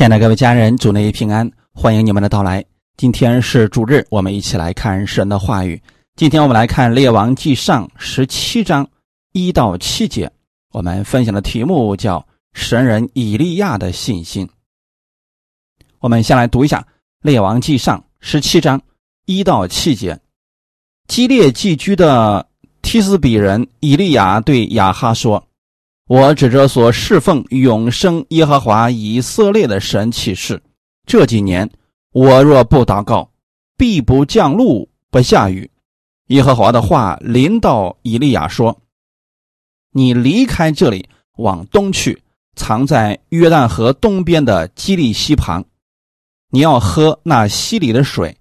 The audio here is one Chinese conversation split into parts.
亲爱的各位家人，主内平安，欢迎你们的到来。今天是主日，我们一起来看神的话语。今天我们来看《列王纪上》十七章一到七节。我们分享的题目叫“神人以利亚的信心”。我们先来读一下《列王纪上》十七章一到七节。激烈寄居的提斯比人以利亚对亚哈说。我指着所侍奉永生耶和华以色列的神起誓：这几年我若不祷告，必不降露不下雨。耶和华的话临到以利亚说：“你离开这里，往东去，藏在约旦河东边的基利溪旁。你要喝那溪里的水。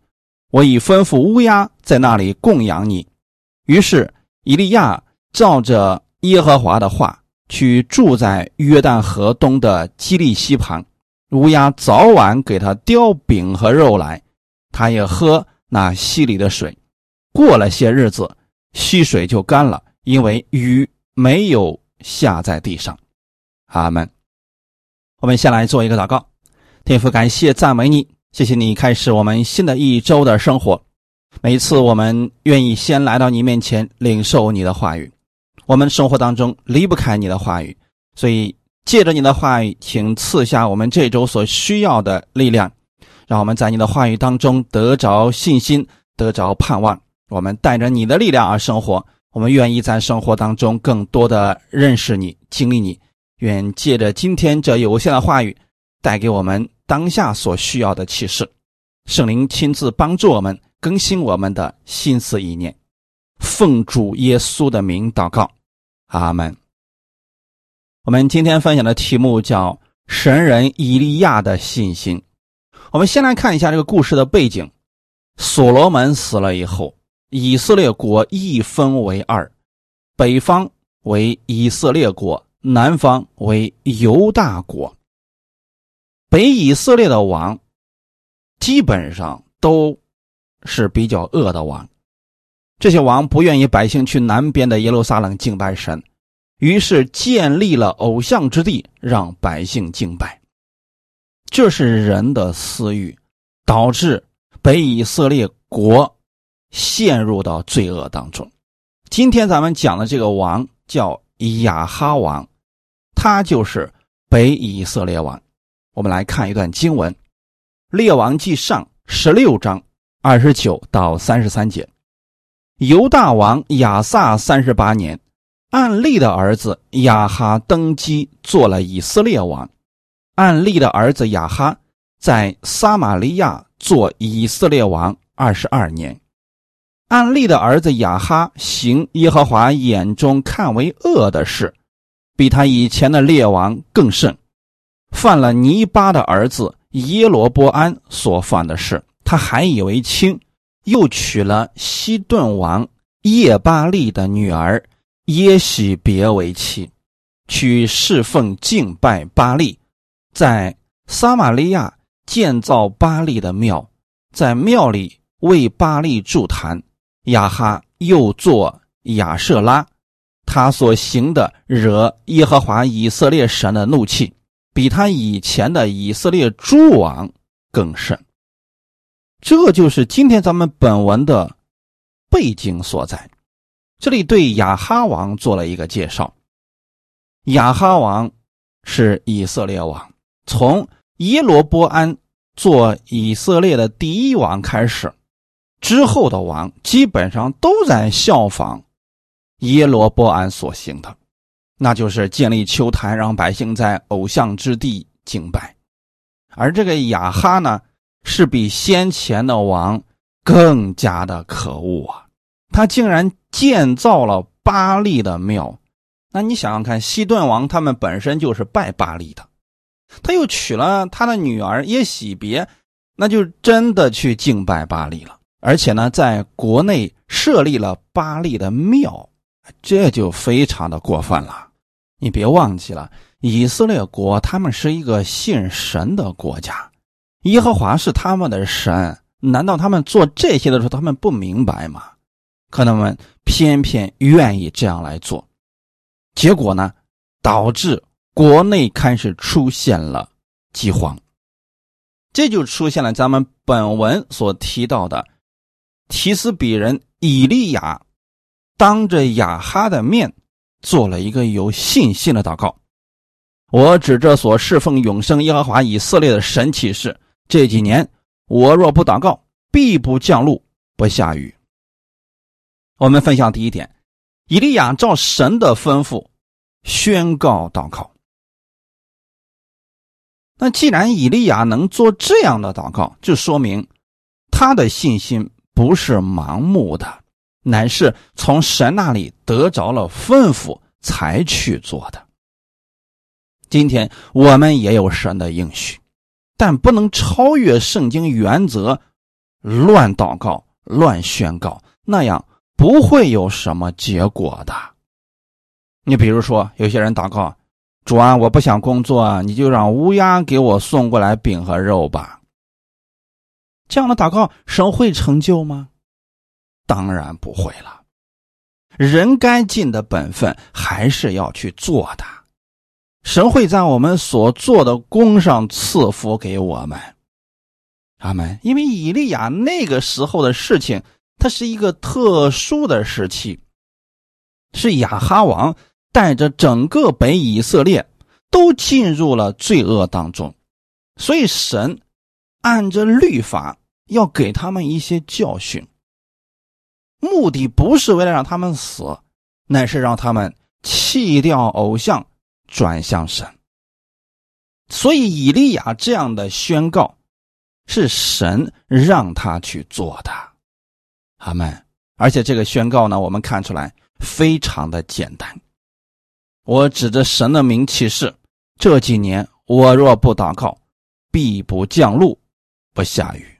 我已吩咐乌鸦在那里供养你。”于是以利亚照着耶和华的话。去住在约旦河东的基利溪旁，乌鸦早晚给他叼饼和肉来，他也喝那溪里的水。过了些日子，溪水就干了，因为雨没有下在地上。阿门。我们先来做一个祷告，天父，感谢赞美你，谢谢你开始我们新的一周的生活。每次我们愿意先来到你面前，领受你的话语。我们生活当中离不开你的话语，所以借着你的话语，请赐下我们这周所需要的力量，让我们在你的话语当中得着信心，得着盼望。我们带着你的力量而生活，我们愿意在生活当中更多的认识你、经历你。愿借着今天这有限的话语，带给我们当下所需要的启示。圣灵亲自帮助我们，更新我们的心思意念。奉主耶稣的名祷告。阿门。我们今天分享的题目叫“神人以利亚的信心”。我们先来看一下这个故事的背景：所罗门死了以后，以色列国一分为二，北方为以色列国，南方为犹大国。北以色列的王基本上都是比较恶的王。这些王不愿意百姓去南边的耶路撒冷敬拜神，于是建立了偶像之地，让百姓敬拜。这是人的私欲，导致北以色列国陷入到罪恶当中。今天咱们讲的这个王叫亚哈王，他就是北以色列王。我们来看一段经文，《列王记上》十六章二十九到三十三节。犹大王亚萨三十八年，暗利的儿子亚哈登基做了以色列王。暗利的儿子亚哈在撒玛利亚做以色列王二十二年。暗利的儿子亚哈行耶和华眼中看为恶的事，比他以前的列王更甚，犯了尼巴的儿子耶罗波安所犯的事，他还以为轻。又娶了西顿王叶巴利的女儿耶喜别为妻，去侍奉敬拜巴利，在撒玛利亚建造巴利的庙，在庙里为巴利助坛。亚哈又做亚舍拉，他所行的惹耶和华以色列神的怒气，比他以前的以色列诸王更甚。这就是今天咱们本文的背景所在。这里对亚哈王做了一个介绍。亚哈王是以色列王，从耶罗波安做以色列的第一王开始，之后的王基本上都在效仿耶罗波安所行的，那就是建立丘坛，让百姓在偶像之地敬拜。而这个亚哈呢？是比先前的王更加的可恶啊！他竟然建造了巴利的庙。那你想想看，西顿王他们本身就是拜巴利的，他又娶了他的女儿耶喜别，那就真的去敬拜巴利了。而且呢，在国内设立了巴利的庙，这就非常的过分了。你别忘记了，以色列国他们是一个信神的国家。耶和华是他们的神，难道他们做这些的时候，他们不明白吗？可他们偏偏愿意这样来做，结果呢，导致国内开始出现了饥荒。这就出现了咱们本文所提到的提斯比人以利亚当着亚哈的面做了一个有信心的祷告。我指着所侍奉永生耶和华以色列的神启示：这几年我若不祷告，必不降露，不下雨。我们分享第一点，以利亚照神的吩咐宣告祷告。那既然以利亚能做这样的祷告，就说明他的信心不是盲目的，乃是从神那里得着了吩咐才去做的。今天我们也有神的应许，但不能超越圣经原则，乱祷告、乱宣告，那样不会有什么结果的。你比如说，有些人祷告。主啊，我不想工作，你就让乌鸦给我送过来饼和肉吧。这样的祷告，神会成就吗？当然不会了。人该尽的本分还是要去做的，神会在我们所做的功上赐福给我们。阿门。因为以利亚那个时候的事情，它是一个特殊的时期，是亚哈王。带着整个北以色列都进入了罪恶当中，所以神按着律法要给他们一些教训，目的不是为了让他们死，乃是让他们弃掉偶像，转向神。所以以利亚这样的宣告是神让他去做的，阿门。而且这个宣告呢，我们看出来非常的简单。我指着神的名起誓，这几年我若不祷告，必不降露，不下雨。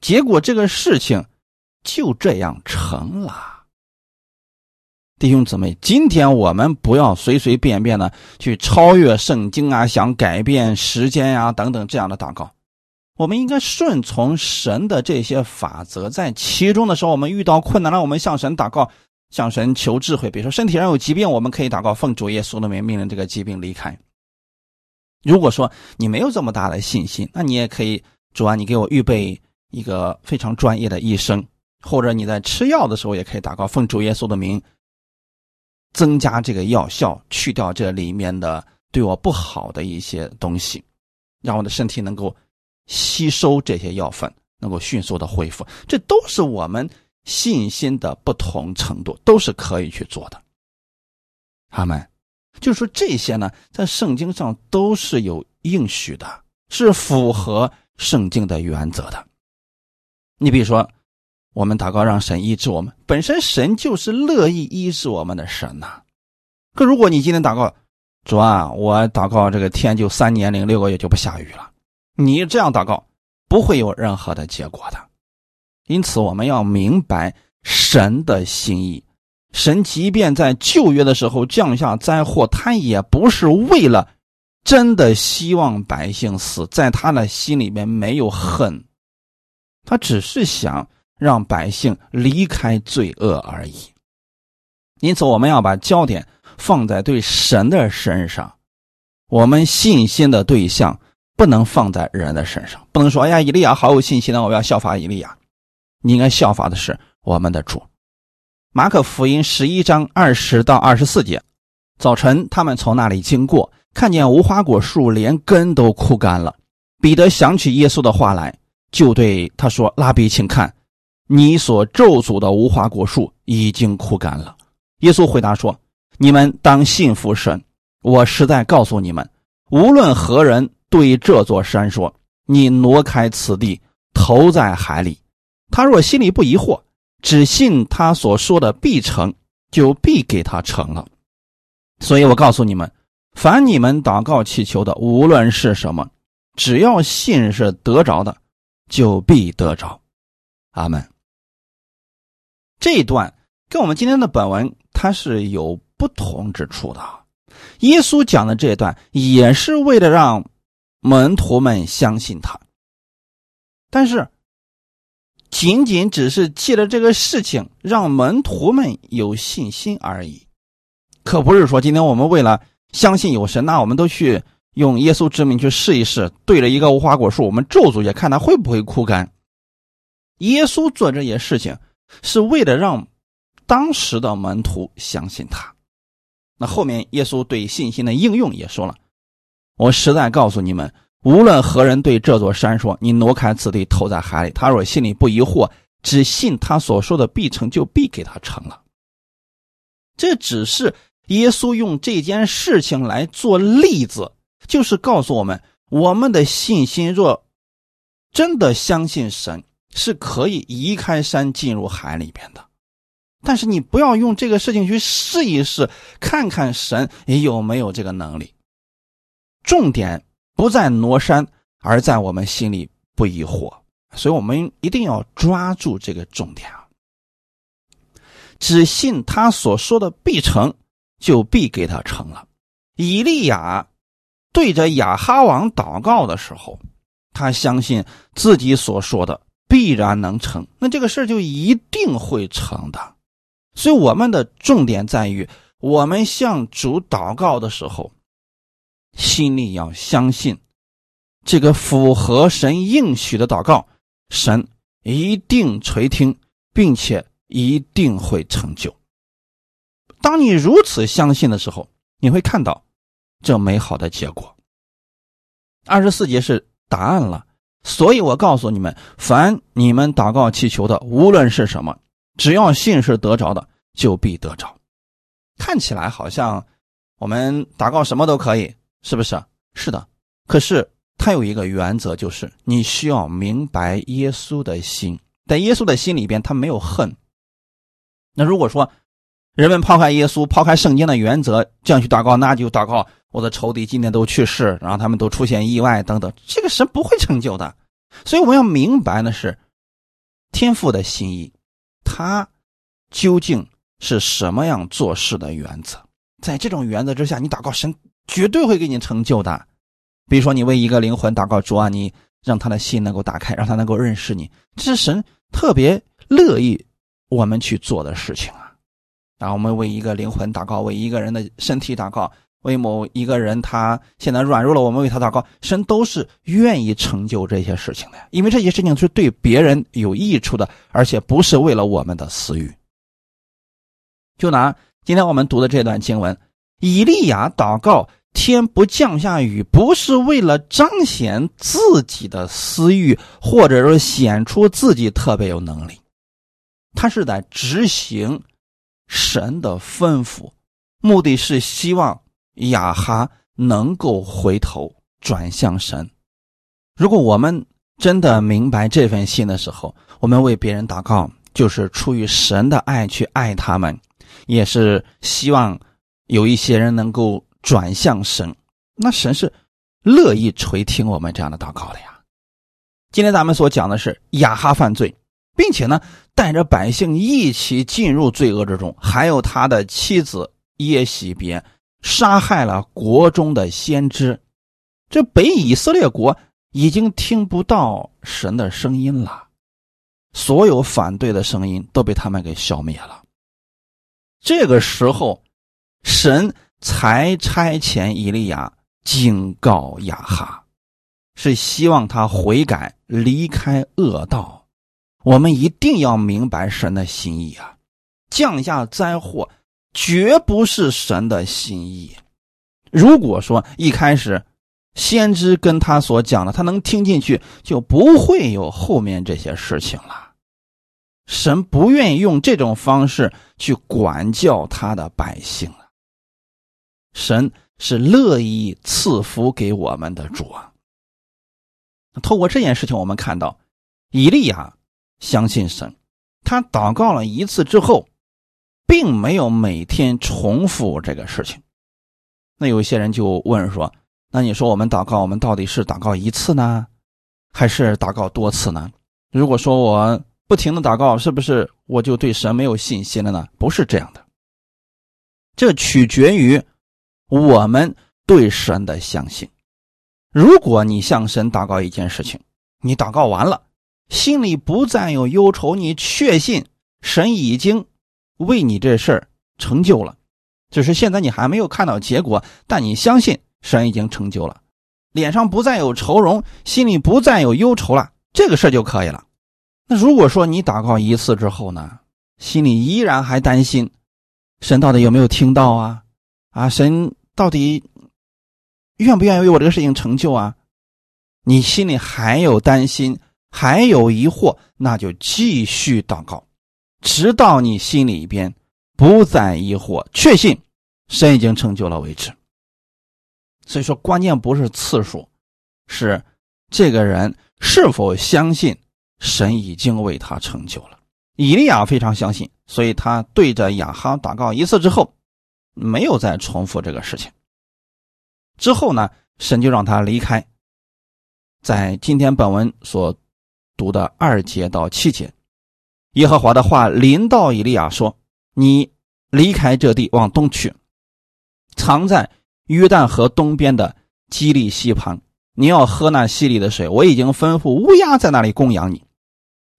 结果这个事情就这样成了。弟兄姊妹，今天我们不要随随便便的去超越圣经啊，想改变时间呀等等这样的祷告。我们应该顺从神的这些法则，在其中的时候，我们遇到困难了，我们向神祷告。向神求智慧，比如说身体上有疾病，我们可以祷告奉主耶稣的名命令这个疾病离开。如果说你没有这么大的信心，那你也可以主啊，你给我预备一个非常专业的医生，或者你在吃药的时候也可以祷告奉主耶稣的名，增加这个药效，去掉这里面的对我不好的一些东西，让我的身体能够吸收这些药粉，能够迅速的恢复。这都是我们。信心的不同程度都是可以去做的，他们。就是说这些呢，在圣经上都是有应许的，是符合圣经的原则的。你比如说，我们祷告让神医治我们，本身神就是乐意医治我们的神呐。可如果你今天祷告，主啊，我祷告这个天就三年零六个月就不下雨了，你这样祷告不会有任何的结果的。因此，我们要明白神的心意。神即便在旧约的时候降下灾祸，他也不是为了真的希望百姓死，在他的心里面没有恨，他只是想让百姓离开罪恶而已。因此，我们要把焦点放在对神的身上，我们信心的对象不能放在人的身上，不能说：“哎呀，以利亚好有信心呢，我要效法以利亚。”你应该效法的是我们的主。马可福音十一章二十到二十四节，早晨他们从那里经过，看见无花果树连根都枯干了。彼得想起耶稣的话来，就对他说：“拉比，请看，你所咒诅的无花果树已经枯干了。”耶稣回答说：“你们当信服神。我实在告诉你们，无论何人对这座山说：‘你挪开此地，投在海里’，他若心里不疑惑，只信他所说的必成，就必给他成了。所以我告诉你们，凡你们祷告祈求的，无论是什么，只要信是得着的，就必得着。阿门。这一段跟我们今天的本文它是有不同之处的。耶稣讲的这一段也是为了让门徒们相信他，但是。仅仅只是借着这个事情让门徒们有信心而已，可不是说今天我们为了相信有神，那我们都去用耶稣之名去试一试，对着一个无花果树，我们咒诅一下，看它会不会枯干。耶稣做这些事情，是为了让当时的门徒相信他。那后面耶稣对信心的应用也说了：“我实在告诉你们，无论何人对这座山说‘你挪开此地，投在海里’，他若心里不疑惑，只信他所说的必成就，必给他成了。”这只是耶稣用这件事情来做例子，就是告诉我们，我们的信心若真的相信神，是可以移开山进入海里边的。但是你不要用这个事情去试一试，看看神有没有这个能力。重点不在挪山，而在我们心里不疑惑。所以我们一定要抓住这个重点啊！只信他所说的必成，就必给他成了。以利亚对着亚哈王祷告的时候，他相信自己所说的必然能成，那这个事就一定会成的。所以，我们的重点在于，我们向主祷告的时候，心里要相信，这个符合神应许的祷告，神一定垂听，并且一定会成就。当你如此相信的时候，你会看到这美好的结果。二十四节是答案了，所以我告诉你们，凡你们祷告祈求的，无论是什么。只要信是得着的，就必得着。看起来好像我们祷告什么都可以，是不是？是的。可是他有一个原则，就是你需要明白耶稣的心，在耶稣的心里边，他没有恨。那如果说人们抛开耶稣、抛开圣经的原则，这样去祷告，那就祷告我的仇敌今天都去世，然后他们都出现意外等等，这个神不会成就的。所以我们要明白的是天父的心意。他究竟是什么样做事的原则？在这种原则之下，你祷告神绝对会给你成就的。比如说，你为一个灵魂祷告，主啊，你让他的心能够打开，让他能够认识你，这是神特别乐意我们去做的事情啊。然后我们为一个灵魂祷告，为一个人的身体祷告。为某一个人，他现在软弱了，我们为他祷告，神都是愿意成就这些事情的，因为这些事情是对别人有益处的，而且不是为了我们的私欲。就拿今天我们读的这段经文，以利亚祷告天不降下雨，不是为了彰显自己的私欲，或者说显出自己特别有能力，他是在执行神的吩咐，目的是希望。亚哈能够回头转向神。如果我们真的明白这份心的时候，我们为别人祷告，就是出于神的爱去爱他们，也是希望有一些人能够转向神。那神是乐意垂听我们这样的祷告的呀。今天咱们所讲的是亚哈犯罪，并且呢带着百姓一起进入罪恶之中，还有他的妻子耶喜别。杀害了国中的先知，这北以色列国已经听不到神的声音了，所有反对的声音都被他们给消灭了。这个时候，神才差遣以利亚警告亚哈，是希望他悔改，离开恶道。我们一定要明白神的心意啊，降下灾祸。绝不是神的心意。如果说一开始先知跟他所讲的，他能听进去，就不会有后面这些事情了。神不愿意用这种方式去管教他的百姓了。神是乐意赐福给我们的主啊。透过这件事情，我们看到以利亚相信神，他祷告了一次之后。并没有每天重复这个事情，那有些人就问说：“那你说我们祷告，我们到底是祷告一次呢，还是祷告多次呢？如果说我不停的祷告，是不是我就对神没有信心了呢？不是这样的，这取决于我们对神的相信。如果你向神祷告一件事情，你祷告完了，心里不再有忧愁，你确信神已经。为你这事儿成就了，只是现在你还没有看到结果，但你相信神已经成就了，脸上不再有愁容，心里不再有忧愁了，这个事儿就可以了。那如果说你祷告一次之后呢，心里依然还担心，神到底有没有听到啊？啊，神到底愿不愿意为我这个事情成就啊？你心里还有担心，还有疑惑，那就继续祷告，直到你心里边不再疑惑，确信神已经成就了为止。所以说，关键不是次数，是这个人是否相信神已经为他成就了。以利亚非常相信，所以他对着亚哈祷告一次之后，没有再重复这个事情。之后呢，神就让他离开。在今天本文所读的二节到七节，耶和华的话临到以利亚说：“你离开这地，往东去，藏在。”约旦河东边的基利溪旁，你要喝那溪里的水。我已经吩咐乌鸦在那里供养你。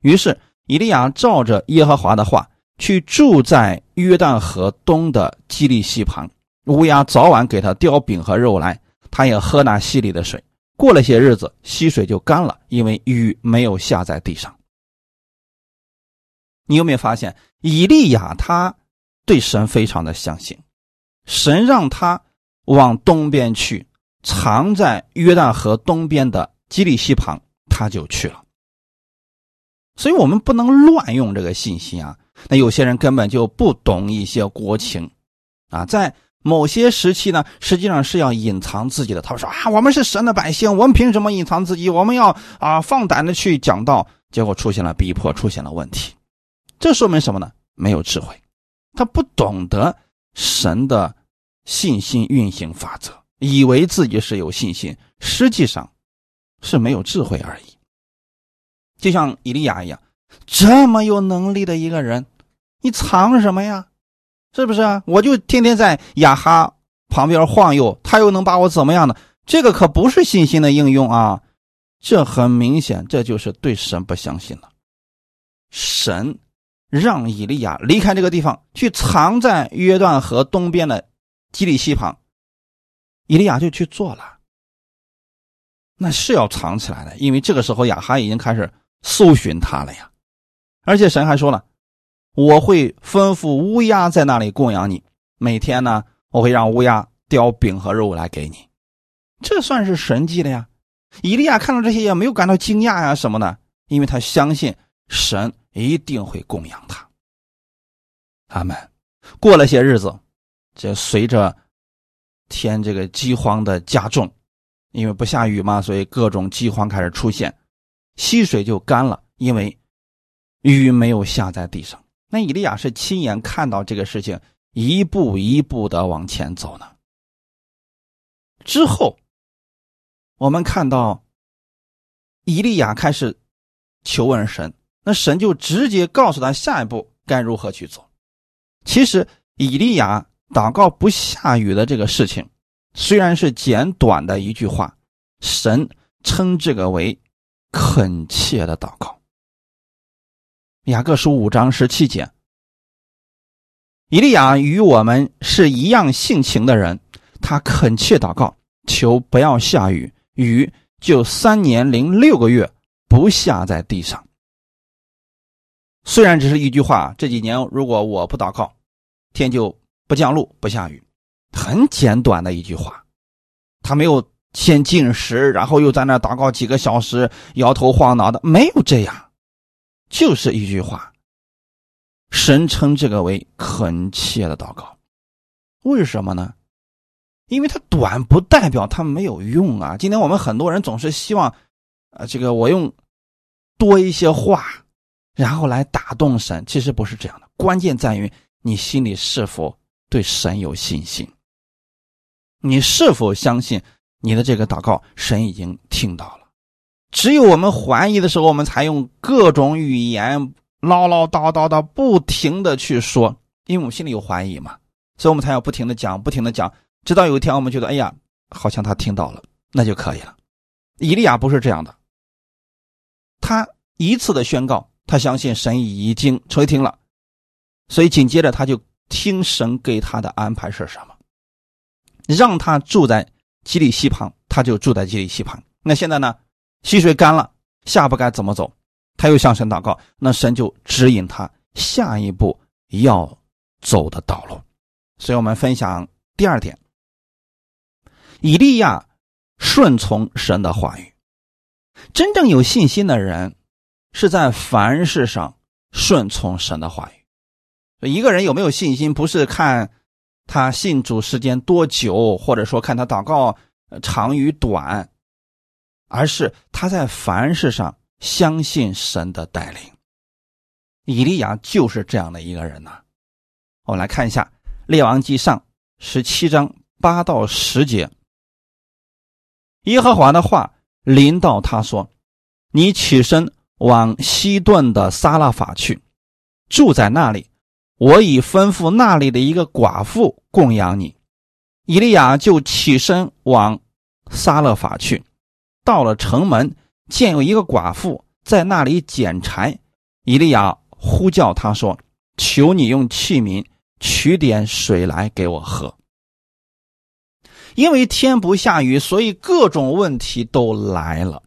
于是以利亚照着耶和华的话，去住在约旦河东的基利溪旁。乌鸦早晚给他叼饼和肉来，他也喝那溪里的水。过了些日子，溪水就干了，因为雨没有下在地上。你有没有发现，以利亚他对神非常的相信，神让他。往东边去，藏在约旦河东边的基利溪旁，他就去了。所以，我们不能乱用这个信息啊。那有些人根本就不懂一些国情啊，在某些时期呢，实际上是要隐藏自己的。他们说啊，我们是神的百姓，我们凭什么隐藏自己？我们要啊，放胆的去讲道。结果出现了逼迫，出现了问题。这说明什么呢？没有智慧，他不懂得神的。信心运行法则，以为自己是有信心，实际上是没有智慧而已。就像以利亚一样，这么有能力的一个人，你藏什么呀？是不是啊？我就天天在亚哈旁边晃悠，他又能把我怎么样呢？这个可不是信心的应用啊！这很明显，这就是对神不相信了。神让以利亚离开这个地方，去藏在约旦河东边的。基利西旁，以利亚就去做了。那是要藏起来的，因为这个时候亚哈已经开始搜寻他了呀。而且神还说了：“我会吩咐乌鸦在那里供养你，每天呢，我会让乌鸦叼饼和肉来给你。”这算是神迹了呀。以利亚看到这些也没有感到惊讶呀什么的，因为他相信神一定会供养他。他们过了些日子。这随着天这个饥荒的加重，因为不下雨嘛，所以各种饥荒开始出现，溪水就干了，因为雨没有下在地上。那以利亚是亲眼看到这个事情，一步一步的往前走呢。之后，我们看到以利亚开始求问神，那神就直接告诉他下一步该如何去做。其实以利亚。祷告不下雨的这个事情，虽然是简短的一句话，神称这个为恳切的祷告。雅各书五章十七节，以利亚与我们是一样性情的人，他恳切祷告，求不要下雨，雨就三年零六个月不下在地上。虽然只是一句话，这几年如果我不祷告，天就。不降露，不下雨，很简短的一句话，他没有先进食，然后又在那祷告几个小时，摇头晃脑的，没有这样，就是一句话。神称这个为恳切的祷告，为什么呢？因为它短不代表它没有用啊。今天我们很多人总是希望，啊，这个我用多一些话，然后来打动神，其实不是这样的。关键在于你心里是否。对神有信心，你是否相信你的这个祷告神已经听到了？只有我们怀疑的时候，我们才用各种语言唠唠叨叨的不停的去说，因为我们心里有怀疑嘛，所以我们才要不停的讲，不停的讲，直到有一天我们觉得，哎呀，好像他听到了，那就可以了。以利亚不是这样的，他一次的宣告，他相信神已经垂听了，所以紧接着他就。听神给他的安排是什么？让他住在基利溪旁，他就住在基利溪旁。那现在呢，溪水干了，下步该怎么走？他又向神祷告，那神就指引他下一步要走的道路。所以我们分享第二点：以利亚顺从神的话语。真正有信心的人，是在凡事上顺从神的话语。一个人有没有信心，不是看他信主时间多久，或者说看他祷告长与短，而是他在凡事上相信神的带领。以利亚就是这样的一个人呐。我们来看一下《列王记上》十七章八到十节，耶和华的话。临到他说：“你起身往西顿的撒拉法去，住在那里。我已吩咐那里的一个寡妇供养你。”以利亚就起身往撒勒法去，到了城门，见有一个寡妇在那里捡柴。以利亚呼叫他说：“求你用器皿取点水来给我喝。”因为天不下雨，所以各种问题都来了。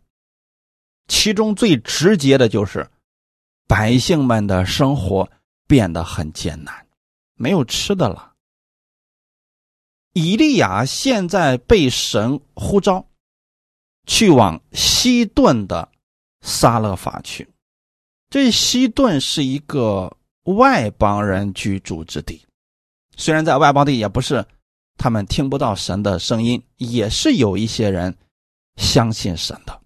其中最直接的就是百姓们的生活变得很艰难，没有吃的了。以利亚现在被神呼召，去往西顿的撒勒法去。这西顿是一个外邦人居住之地，虽然在外邦地也不是。他们听不到神的声音，也是有一些人相信神的。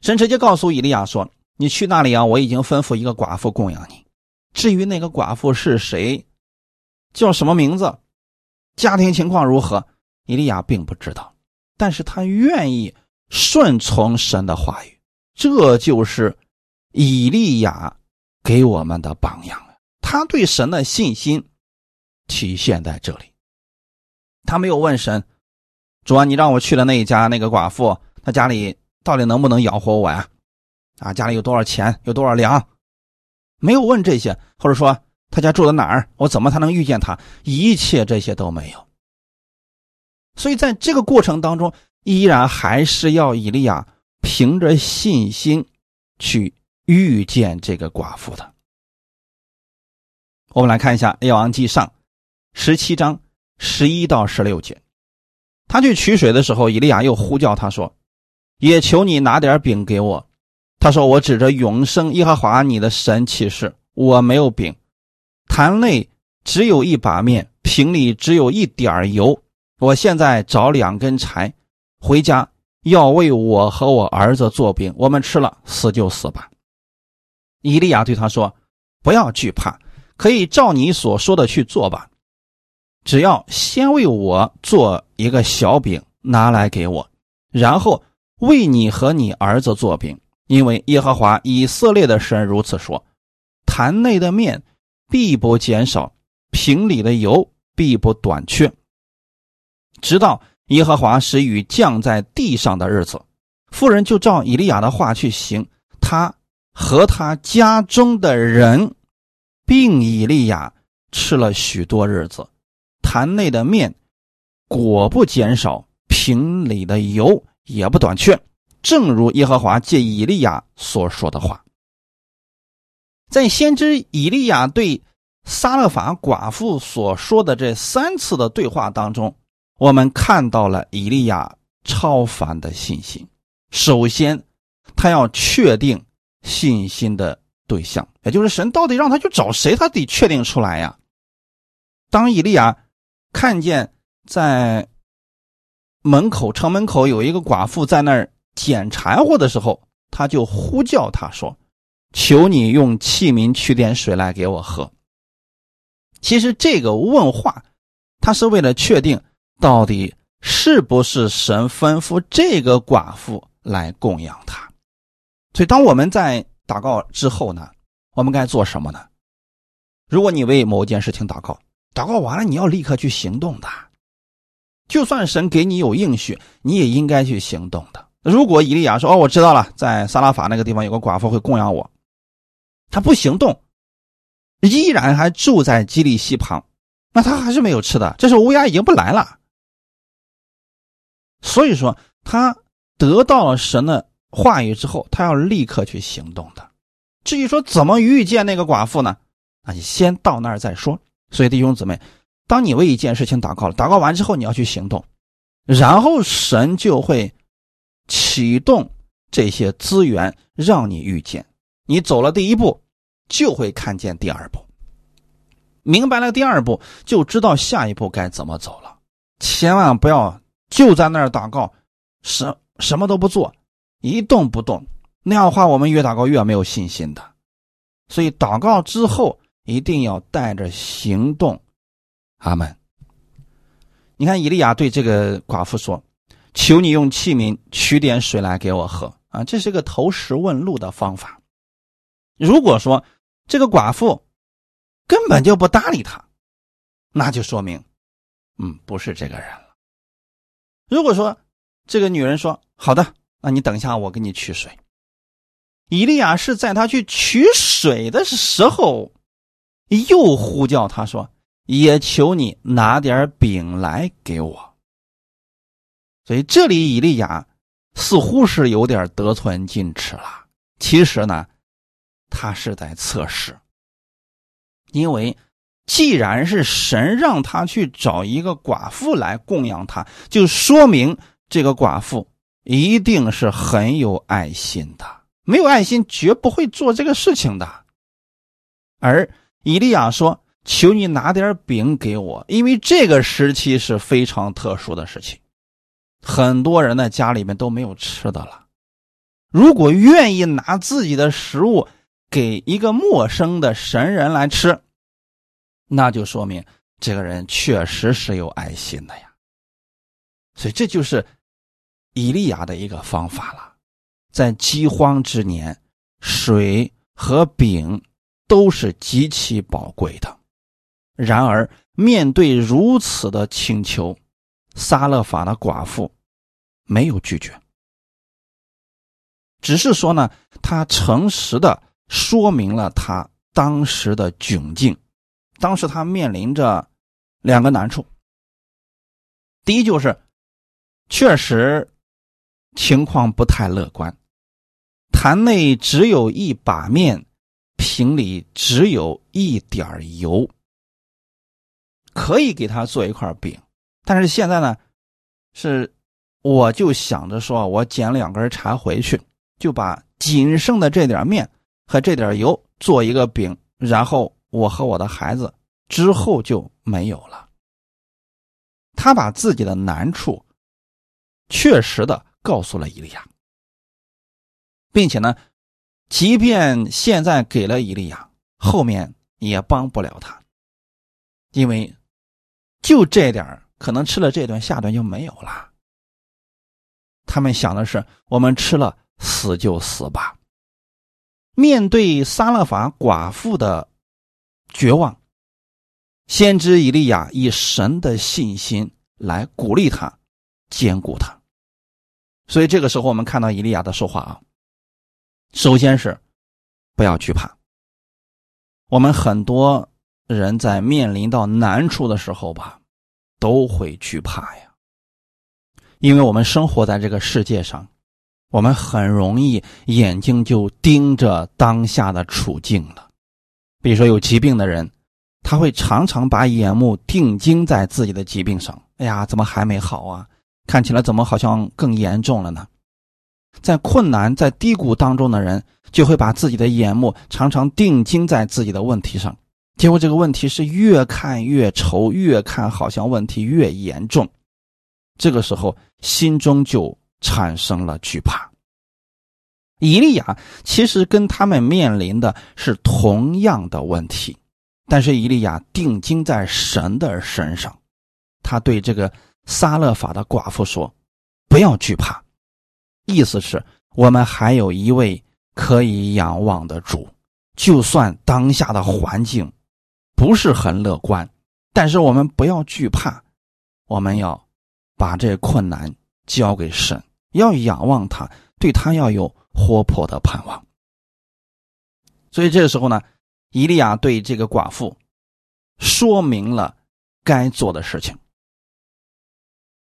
神直接告诉以利亚说：“你去那里啊，我已经吩咐一个寡妇供养你。至于那个寡妇是谁，叫什么名字，家庭情况如何，以利亚并不知道。但是他愿意顺从神的话语，这就是以利亚给我们的榜样他对神的信心体现在这里。”他没有问神：“主啊，你让我去的那一家那个寡妇，她家里到底能不能养活我呀？啊，家里有多少钱，有多少粮？没有问这些，或者说他家住在哪儿，我怎么才能遇见他？一切这些都没有。所以在这个过程当中，依然还是要以利亚凭着信心去遇见这个寡妇的。我们来看一下《列王记上》十七章。十一到十六节，他去取水的时候，以利亚又呼叫他说：“也求你拿点饼给我。”他说：“我指着永生耶和华你的神起誓，我没有饼，坛内只有一把面，瓶里只有一点油。我现在找两根柴，回家要为我和我儿子做饼，我们吃了死就死吧。”以利亚对他说：“不要惧怕，可以照你所说的去做吧。”只要先为我做一个小饼拿来给我，然后为你和你儿子做饼，因为耶和华以色列的神如此说：坛内的面必不减少，瓶里的油必不短缺，直到耶和华使雨降在地上的日子。妇人就照以利亚的话去行，他和他家中的人，并以利亚吃了许多日子。坛内的面果不减少，瓶里的油也不短缺，正如耶和华借以利亚所说的话。在先知以利亚对撒勒法寡妇所说的这三次的对话当中，我们看到了以利亚超凡的信心。首先，他要确定信心的对象，也就是神到底让他去找谁，他得确定出来呀。当以利亚。看见在门口城门口有一个寡妇在那儿捡柴火的时候，他就呼叫他说：“求你用器皿取点水来给我喝。”其实这个问话，他是为了确定到底是不是神吩咐这个寡妇来供养他。所以，当我们在祷告之后呢，我们该做什么呢？如果你为某件事情祷告，祷告完了，你要立刻去行动的。就算神给你有应许，你也应该去行动的。如果以利亚说：“哦，我知道了，在撒拉法那个地方有个寡妇会供养我。”他不行动，依然还住在基利溪旁，那他还是没有吃的。这时候乌鸦已经不来了。所以说，他得到了神的话语之后，他要立刻去行动的。至于说怎么遇见那个寡妇呢？那你先到那儿再说。所以弟兄姊妹，当你为一件事情祷告了，祷告完之后你要去行动，然后神就会启动这些资源让你遇见。你走了第一步，就会看见第二步，明白了第二步，就知道下一步该怎么走了。千万不要就在那儿祷告，什什么都不做，一动不动。那样的话，我们越祷告越没有信心的。所以祷告之后一定要带着行动。阿门。你看，以利亚对这个寡妇说：“求你用器皿取点水来给我喝。”啊，这是个投石问路的方法。如果说这个寡妇根本就不搭理他，那就说明，嗯，不是这个人了。如果说这个女人说：“好的，那你等一下，我给你取水。”以利亚是在他去取水的时候，又呼叫他说：“也求你拿点饼来给我。”所以这里以利亚似乎是有点得寸进尺了。其实呢。他是在测试，因为既然是神让他去找一个寡妇来供养他，就说明这个寡妇一定是很有爱心的。没有爱心，绝不会做这个事情的。而以利亚说：“求你拿点饼给我，因为这个时期是非常特殊的事情，很多人的家里面都没有吃的了。如果愿意拿自己的食物。”给一个陌生的神人来吃，那就说明这个人确实是有爱心的呀。所以这就是以利亚的一个方法了。在饥荒之年，水和饼都是极其宝贵的。然而，面对如此的请求，撒勒法的寡妇没有拒绝，只是说呢，他诚实的。说明了他当时的窘境，当时他面临着两个难处。第一就是，确实情况不太乐观，坛内只有一把面，瓶里只有一点油，可以给他做一块饼，但是现在呢，是我就想着说，我捡两根柴回去，就把仅剩的这点面。和这点油做一个饼，然后我和我的孩子之后就没有了。他把自己的难处确实的告诉了伊利亚，并且呢，即便现在给了伊利亚，后面也帮不了他，因为就这点可能吃了这顿，下顿就没有了。他们想的是，我们吃了死就死吧。面对撒勒法寡妇的绝望，先知以利亚以神的信心来鼓励他，兼顾他。所以这个时候，我们看到以利亚的说话啊，首先是不要惧怕。我们很多人在面临到难处的时候吧，都会惧怕呀，因为我们生活在这个世界上。我们很容易眼睛就盯着当下的处境了，比如说有疾病的人，他会常常把眼目定睛在自己的疾病上。哎呀，怎么还没好啊？看起来怎么好像更严重了呢？在困难、在低谷当中的人，就会把自己的眼目常常定睛在自己的问题上，结果这个问题是越看越愁，越看好像问题越严重。这个时候，心中就。产生了惧怕。以利亚其实跟他们面临的是同样的问题，但是以利亚定睛在神的身上，他对这个撒勒法的寡妇说：“不要惧怕。”意思是，我们还有一位可以仰望的主，就算当下的环境不是很乐观，但是我们不要惧怕，我们要把这困难交给神。要仰望他，对他要有活泼的盼望。所以这个时候呢，伊利亚对这个寡妇说明了该做的事情：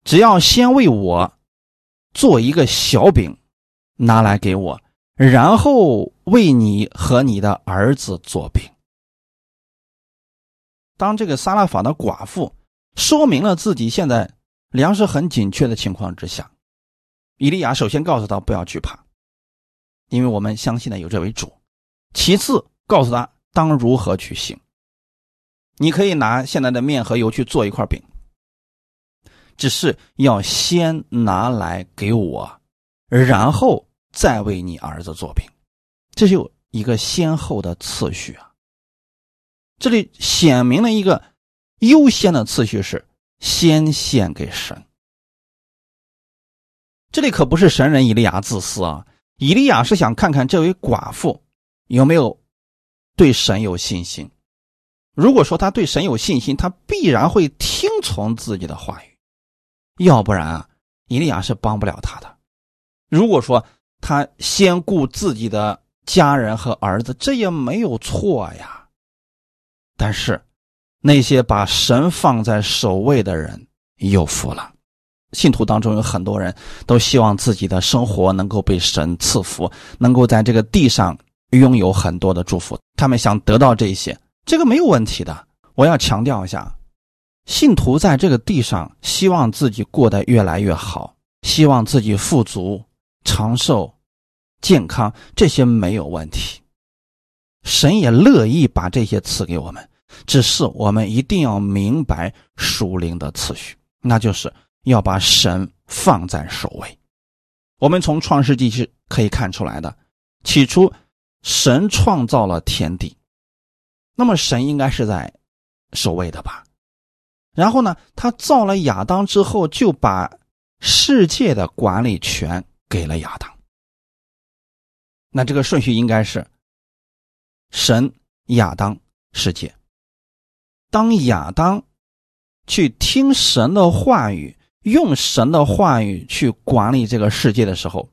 只要先为我做一个小饼，拿来给我，然后为你和你的儿子做饼。”当这个撒拉法的寡妇说明了自己现在粮食很紧缺的情况之下，以利亚首先告诉他不要惧怕，因为我们相信的有这位主。其次，告诉他当如何去行。你可以拿现在的面和油去做一块饼，只是要先拿来给我，然后再为你儿子做饼，这是有一个先后的次序啊。这里显明了一个优先的次序是先献给神。这里可不是神人以利亚自私啊，以利亚是想看看这位寡妇有没有对神有信心。如果说他对神有信心，他必然会听从自己的话语，要不然啊，以利亚是帮不了他的。如果说他先顾自己的家人和儿子，这也没有错呀。但是，那些把神放在首位的人有福了。信徒当中有很多人都希望自己的生活能够被神赐福，能够在这个地上拥有很多的祝福，他们想得到这些。这个没有问题的，我要强调一下，信徒在这个地上希望自己过得越来越好，希望自己富足、长寿、健康，这些没有问题。神也乐意把这些赐给我们，只是我们一定要明白属灵的次序，那就是要把神放在首位。我们从创世纪是可以看出来的，起初神创造了天地。那么神应该是在首位的吧？然后呢，他造了亚当之后，就把世界的管理权给了亚当。那这个顺序应该是神、亚当、世界。当亚当去听神的话语，用神的话语去管理这个世界的时候，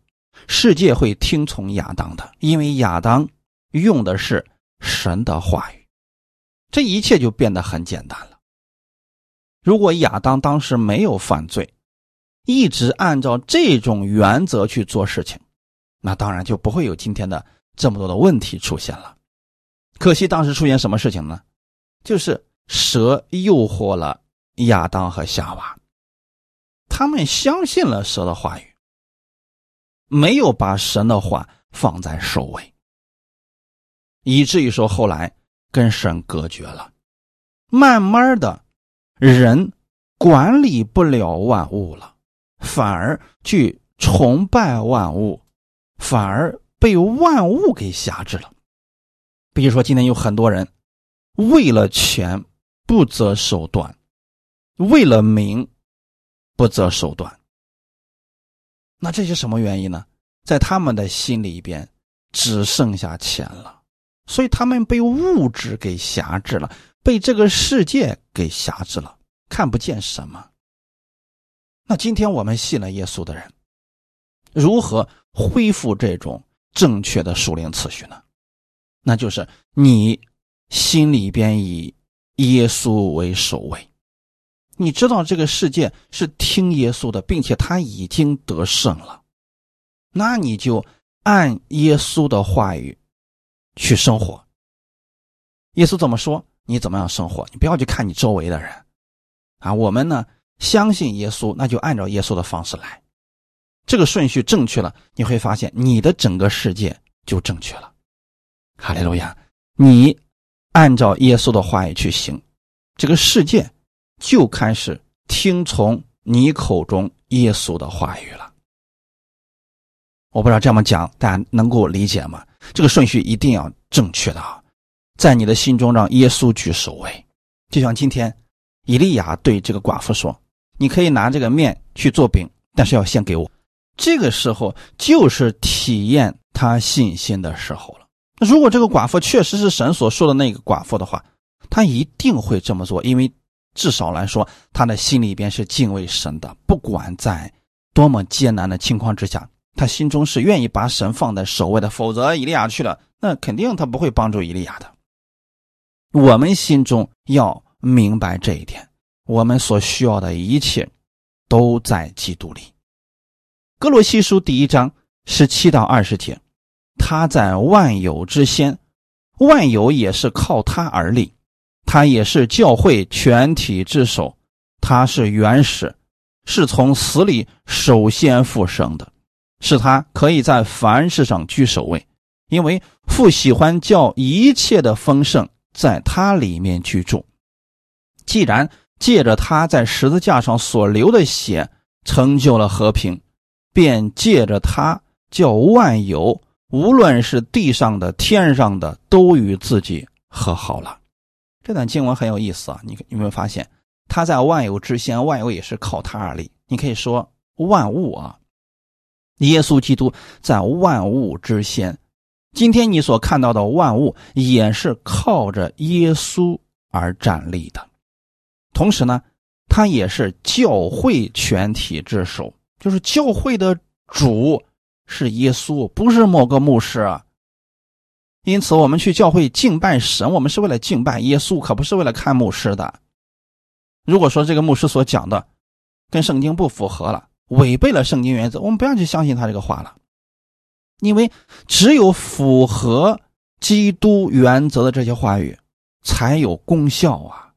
世界会听从亚当的，因为亚当用的是神的话语。这一切就变得很简单了。如果亚当当时没有犯罪，一直按照这种原则去做事情，那当然就不会有今天的这么多的问题出现了。可惜当时出现什么事情呢？就是蛇诱惑了亚当和夏娃，他们相信了蛇的话语，没有把神的话放在首位，以至于说后来。跟神隔绝了，慢慢的，人管理不了万物了，反而去崇拜万物，反而被万物给辖制了。比如说，今天有很多人为了钱不择手段，为了名不择手段。那这是什么原因呢？在他们的心里边，只剩下钱了。所以他们被物质给辖制了，被这个世界给辖制了，看不见什么。那今天我们信了耶稣的人，如何恢复这种正确的属灵次序呢？那就是你心里边以耶稣为首位，你知道这个世界是听耶稣的，并且他已经得胜了，那你就按耶稣的话语。去生活。耶稣怎么说，你怎么样生活？你不要去看你周围的人，啊，我们呢相信耶稣，那就按照耶稣的方式来。这个顺序正确了，你会发现你的整个世界就正确了。哈利路亚！你按照耶稣的话语去行，这个世界就开始听从你口中耶稣的话语了。我不知道这么讲大家能够理解吗？这个顺序一定要正确的啊，在你的心中让耶稣居首位。就像今天，以利亚对这个寡妇说：“你可以拿这个面去做饼，但是要先给我。”这个时候就是体验他信心的时候了。那如果这个寡妇确实是神所说的那个寡妇的话，他一定会这么做，因为至少来说，他的心里边是敬畏神的，不管在多么艰难的情况之下。他心中是愿意把神放在首位的，否则以利亚去了，那肯定他不会帮助以利亚的。我们心中要明白这一点，我们所需要的一切都在基督里。哥罗西书第一章十七到二十节，他在万有之先，万有也是靠他而立，他也是教会全体之首，他是原始，是从死里首先复生的，是他可以在凡事上居首位，因为父喜欢叫一切的丰盛在他里面居住。既然借着他在十字架上所流的血成就了和平，便借着他叫万有，无论是地上的、天上的，都与自己和好了。这段经文很有意思啊！你有没有发现，他在万有之先，万有也是靠他而立。你可以说万物啊，耶稣基督在万物之先。今天你所看到的万物，也是靠着耶稣而站立的。同时呢，他也是教会全体之首，就是教会的主是耶稣，不是某个牧师。因此，我们去教会敬拜神，我们是为了敬拜耶稣，可不是为了看牧师的。如果说这个牧师所讲的跟圣经不符合了，违背了圣经原则，我们不要去相信他这个话了。因为只有符合基督原则的这些话语才有功效啊。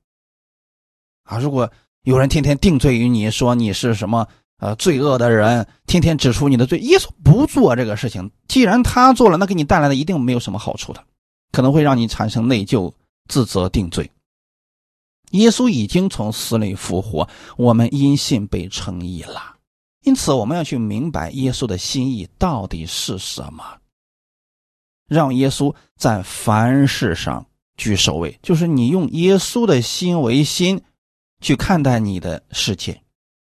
啊！如果有人天天定罪于你，说你是什么呃罪恶的人，天天指出你的罪，耶稣不做这个事情。既然他做了，那给你带来的一定没有什么好处的，可能会让你产生内疚、自责、定罪。耶稣已经从死里复活，我们因信被称义了。因此，我们要去明白耶稣的心意到底是什么，让耶稣在凡事上居首位，就是你用耶稣的心为心。去看待你的世界，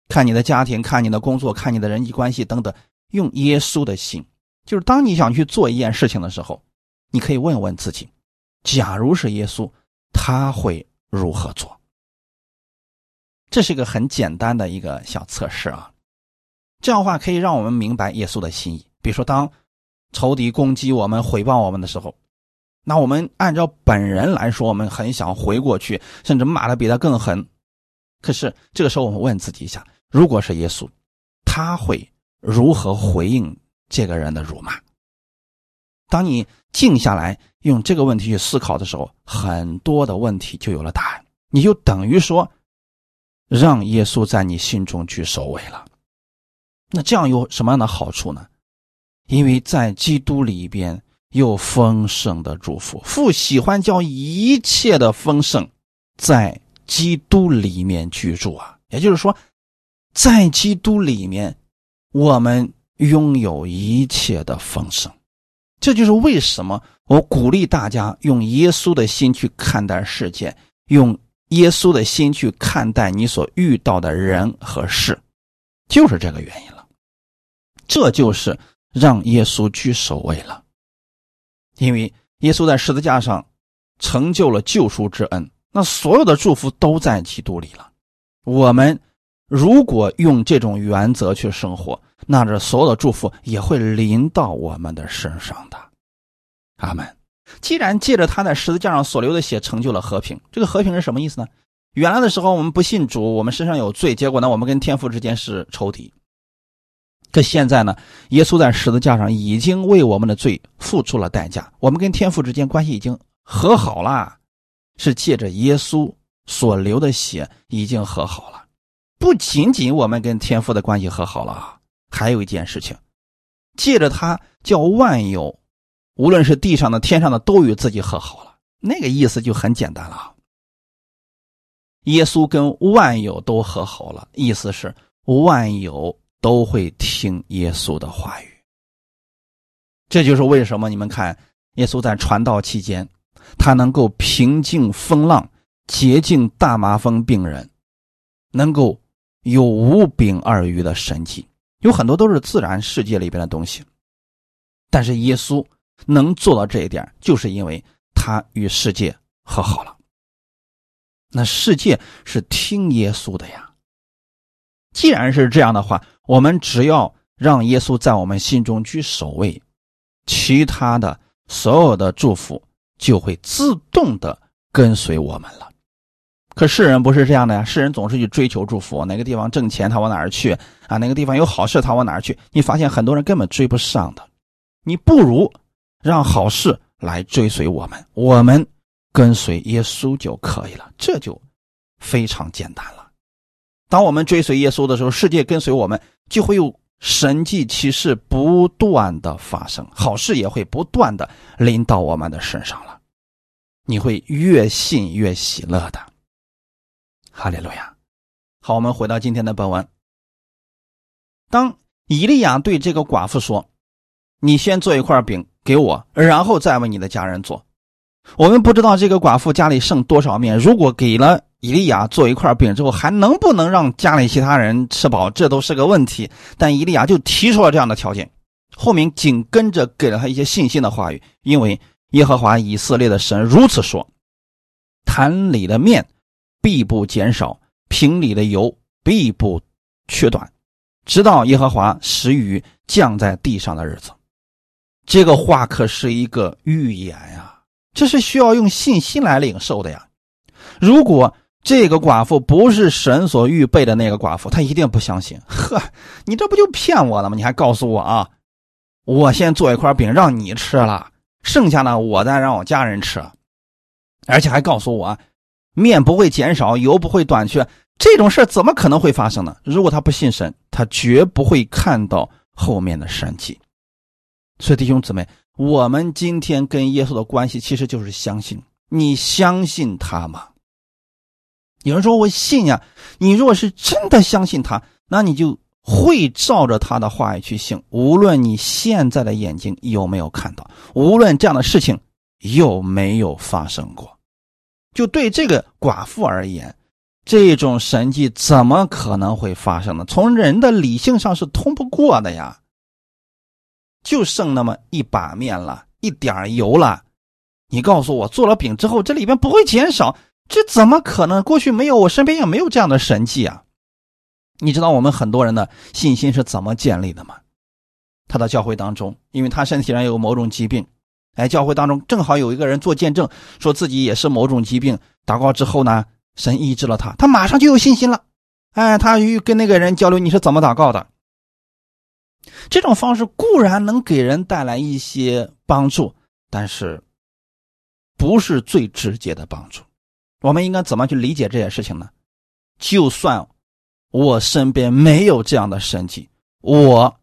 看你的家庭，看你的工作，看你的人际关系等等，用耶稣的心，就是当你想去做一件事情的时候，你可以问问自己：假如是耶稣，他会如何做？这是一个很简单的一个小测试啊。这样的话可以让我们明白耶稣的心意。比如说，当仇敌攻击我们、回报我们的时候，那我们按照本人来说，我们很想回过去，甚至骂的比他更狠。可是这个时候，我们问自己一下：如果是耶稣，他会如何回应这个人的辱骂？当你静下来用这个问题去思考的时候，很多的问题就有了答案。你就等于说，让耶稣在你心中居首位了。那这样有什么样的好处呢？因为在基督里边有丰盛的祝福，父喜欢叫一切的丰盛在。基督里面居住啊，也就是说，在基督里面，我们拥有一切的丰盛。这就是为什么我鼓励大家用耶稣的心去看待世界，用耶稣的心去看待你所遇到的人和事，就是这个原因了。这就是让耶稣居首位了，因为耶稣在十字架上成就了救赎之恩。那所有的祝福都在基督里了。我们如果用这种原则去生活，那这所有的祝福也会临到我们的身上的。阿门。既然借着他在十字架上所流的血成就了和平，这个和平是什么意思呢？原来的时候我们不信主，我们身上有罪，结果呢，我们跟天父之间是仇敌。可现在呢，耶稣在十字架上已经为我们的罪付出了代价，我们跟天父之间关系已经和好了。是借着耶稣所流的血已经和好了，不仅仅我们跟天父的关系和好了，还有一件事情，借着他叫万有，无论是地上的、天上的，都与自己和好了。那个意思就很简单了，耶稣跟万有都和好了，意思是万有都会听耶稣的话语。这就是为什么你们看耶稣在传道期间。他能够平静风浪，洁净大麻风病人，能够有五柄二鱼的神迹，有很多都是自然世界里边的东西。但是耶稣能做到这一点，就是因为他与世界和好了。那世界是听耶稣的呀。既然是这样的话，我们只要让耶稣在我们心中居首位，其他的所有的祝福。就会自动的跟随我们了。可世人不是这样的呀，世人总是去追求祝福，哪个地方挣钱他往哪儿去啊，哪个地方有好事，他往哪儿去？你发现很多人根本追不上的，你不如让好事来追随我们，我们跟随耶稣就可以了，这就非常简单了。当我们追随耶稣的时候，世界跟随我们，就会有神迹奇事不断的发生，好事也会不断的临到我们的身上了。你会越信越喜乐的。哈利路亚。好，我们回到今天的本文。当以利亚对这个寡妇说：“你先做一块饼给我，然后再为你的家人做。”我们不知道这个寡妇家里剩多少面，如果给了。以利亚做一块饼之后，还能不能让家里其他人吃饱？这都是个问题。但以利亚就提出了这样的条件，后面紧跟着给了他一些信心的话语。因为耶和华以色列的神如此说：“坛里的面必不减少，瓶里的油必不缺短，直到耶和华使雨降在地上的日子。”这个话可是一个预言呀，这是需要用信心来领受的呀。如果这个寡妇不是神所预备的那个寡妇，她一定不相信。呵，你这不就骗我了吗？你还告诉我啊，我先做一块饼让你吃了，剩下的我再让我家人吃，而且还告诉我面不会减少，油不会短缺，这种事怎么可能会发生呢？如果他不信神，他绝不会看到后面的神迹。所以弟兄姊妹，我们今天跟耶稣的关系其实就是相信。你相信他吗？有人说我信呀，你若是真的相信他，那你就会照着他的话语去行。无论你现在的眼睛有没有看到，无论这样的事情有没有发生过，就对这个寡妇而言，这种神迹怎么可能会发生呢？从人的理性上是通不过的呀。就剩那么一把面了，一点油了，你告诉我做了饼之后，这里边不会减少。这怎么可能？过去没有，我身边也没有这样的神迹啊！你知道我们很多人的信心是怎么建立的吗？他到教会当中，因为他身体上有某种疾病，哎，教会当中正好有一个人做见证，说自己也是某种疾病，祷告之后呢，神医治了他，他马上就有信心了。哎，他与跟那个人交流，你是怎么祷告的？这种方式固然能给人带来一些帮助，但是不是最直接的帮助。我们应该怎么去理解这件事情呢？就算我身边没有这样的神迹，我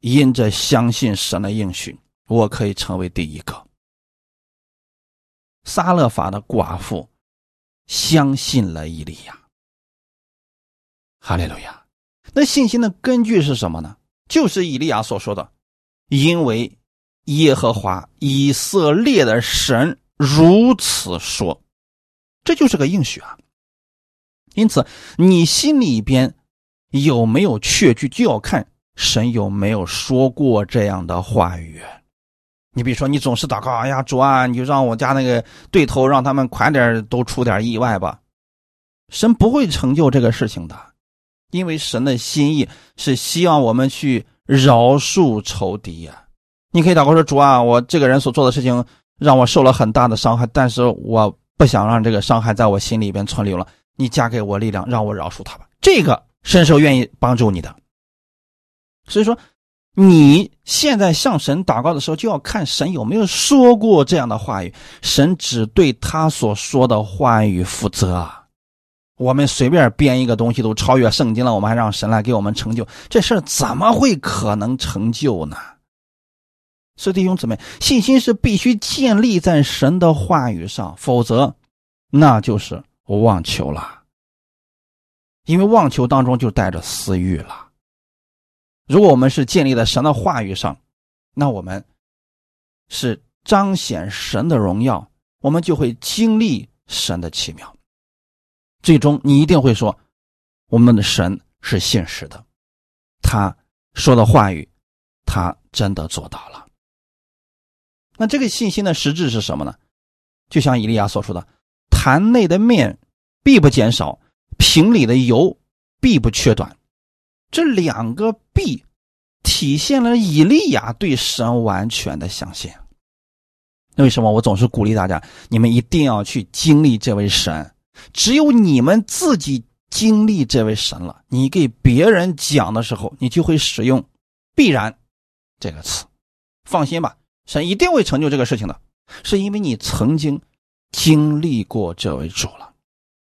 因着相信神的应许，我可以成为第一个。撒勒法的寡妇相信了伊利亚，哈利路亚。那信心的根据是什么呢？就是以利亚所说的：“因为耶和华以色列的神如此说。”这就是个应许啊，因此你心里边有没有确据，就要看神有没有说过这样的话语。你比如说，你总是祷告，哎呀，主啊，你就让我家那个对头，让他们快点都出点意外吧。神不会成就这个事情的，因为神的心意是希望我们去饶恕仇敌呀。你可以祷告说，主啊，我这个人所做的事情让我受了很大的伤害，但是我。不想让这个伤害在我心里边存留了，你加给我力量，让我饶恕他吧。这个神是愿意帮助你的。所以说，你现在向神祷告的时候，就要看神有没有说过这样的话语。神只对他所说的话语负责。我们随便编一个东西都超越圣经了，我们还让神来给我们成就，这事怎么会可能成就呢？所以弟兄姊妹，信心是必须建立在神的话语上，否则那就是妄求了。因为妄求当中就带着私欲了。如果我们是建立在神的话语上，那我们是彰显神的荣耀，我们就会经历神的奇妙。最终，你一定会说，我们的神是现实的，他说的话语，他真的做到了。那这个信心的实质是什么呢？就像以利亚所说的：“坛内的面必不减少，瓶里的油必不缺短。”这两个“必”体现了以利亚对神完全的相信。那为什么我总是鼓励大家，你们一定要去经历这位神？只有你们自己经历这位神了，你给别人讲的时候，你就会使用“必然”这个词。放心吧，神一定会成就这个事情的，是因为你曾经经历过这位主了。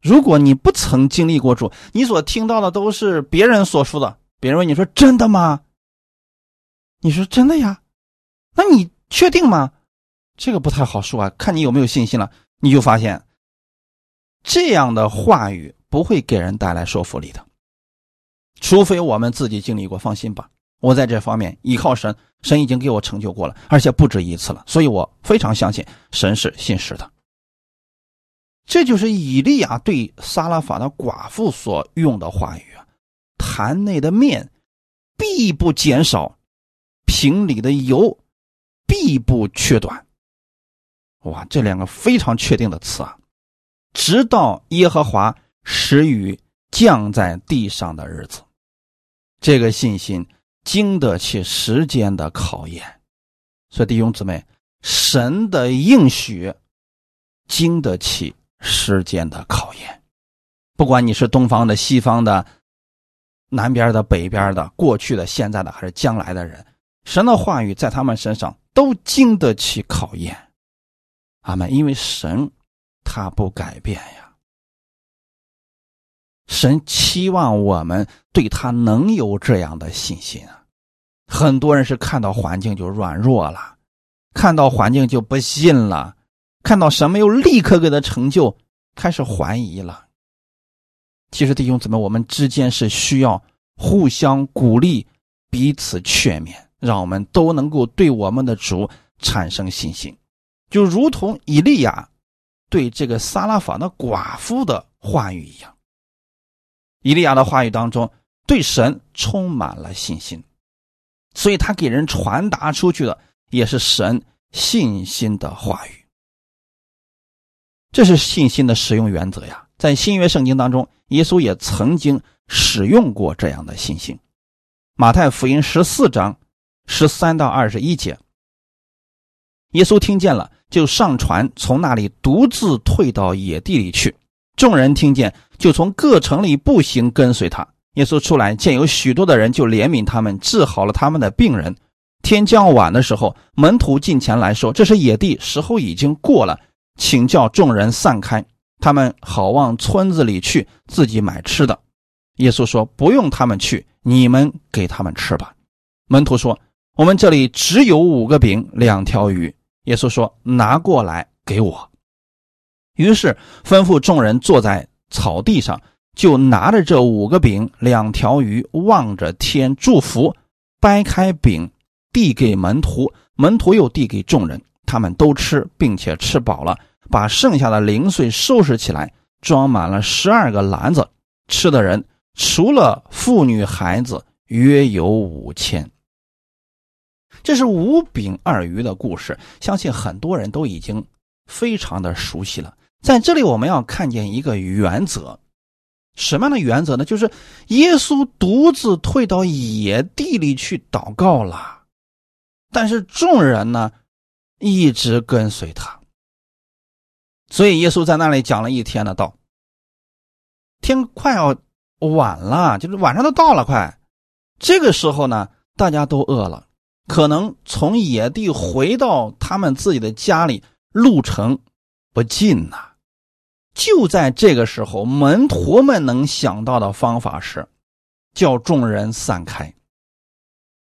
如果你不曾经历过主，你所听到的都是别人所说的。别人问你说：“真的吗？”你说：“真的呀。”那你确定吗？这个不太好说啊，看你有没有信心了。你就发现，这样的话语不会给人带来说服力的，除非我们自己经历过。放心吧，我在这方面依靠神，神已经给我成就过了，而且不止一次了，所以我非常相信神是信实的。这就是以利亚对撒拉法的寡妇所用的话语，坛内的面必不减少，瓶里的油必不缺短。哇，这两个非常确定的词啊！直到耶和华使雨降在地上的日子，这个信心经得起时间的考验。所以弟兄姊妹，神的应许经得起。时间的考验，不管你是东方的、西方的、南边的、北边的、过去的、现在的还是将来的人，神的话语在他们身上都经得起考验。阿门！因为神他不改变呀，神期望我们对他能有这样的信心啊。很多人是看到环境就软弱了，看到环境就不信了。看到神没有立刻给他成就，开始怀疑了。其实弟兄姊妹，我们之间是需要互相鼓励、彼此劝勉，让我们都能够对我们的主产生信心，就如同以利亚对这个撒拉法的寡妇的话语一样。以利亚的话语当中对神充满了信心，所以他给人传达出去的也是神信心的话语。这是信心的使用原则呀，在新约圣经当中，耶稣也曾经使用过这样的信心。马太福音十四章十三到二十一节，耶稣听见了，就上船，从那里独自退到野地里去。众人听见，就从各城里步行跟随他。耶稣出来，见有许多的人，就怜悯他们，治好了他们的病人。天将晚的时候，门徒进前来说：“这是野地，时候已经过了。”请叫众人散开，他们好往村子里去，自己买吃的。耶稣说：“不用他们去，你们给他们吃吧。”门徒说：“我们这里只有五个饼，两条鱼。”耶稣说：“拿过来给我。”于是吩咐众人坐在草地上，就拿着这五个饼、两条鱼，望着天祝福，掰开饼递给门徒，门徒又递给众人。他们都吃，并且吃饱了，把剩下的零碎收拾起来，装满了十二个篮子。吃的人除了妇女孩子，约有五千。这是五饼二鱼的故事，相信很多人都已经非常的熟悉了。在这里，我们要看见一个原则，什么样的原则呢？就是耶稣独自退到野地里去祷告了，但是众人呢？一直跟随他，所以耶稣在那里讲了一天的道。天快要晚了，就是晚上都到了，快。这个时候呢，大家都饿了，可能从野地回到他们自己的家里，路程不近呐。就在这个时候，门徒们能想到的方法是，叫众人散开，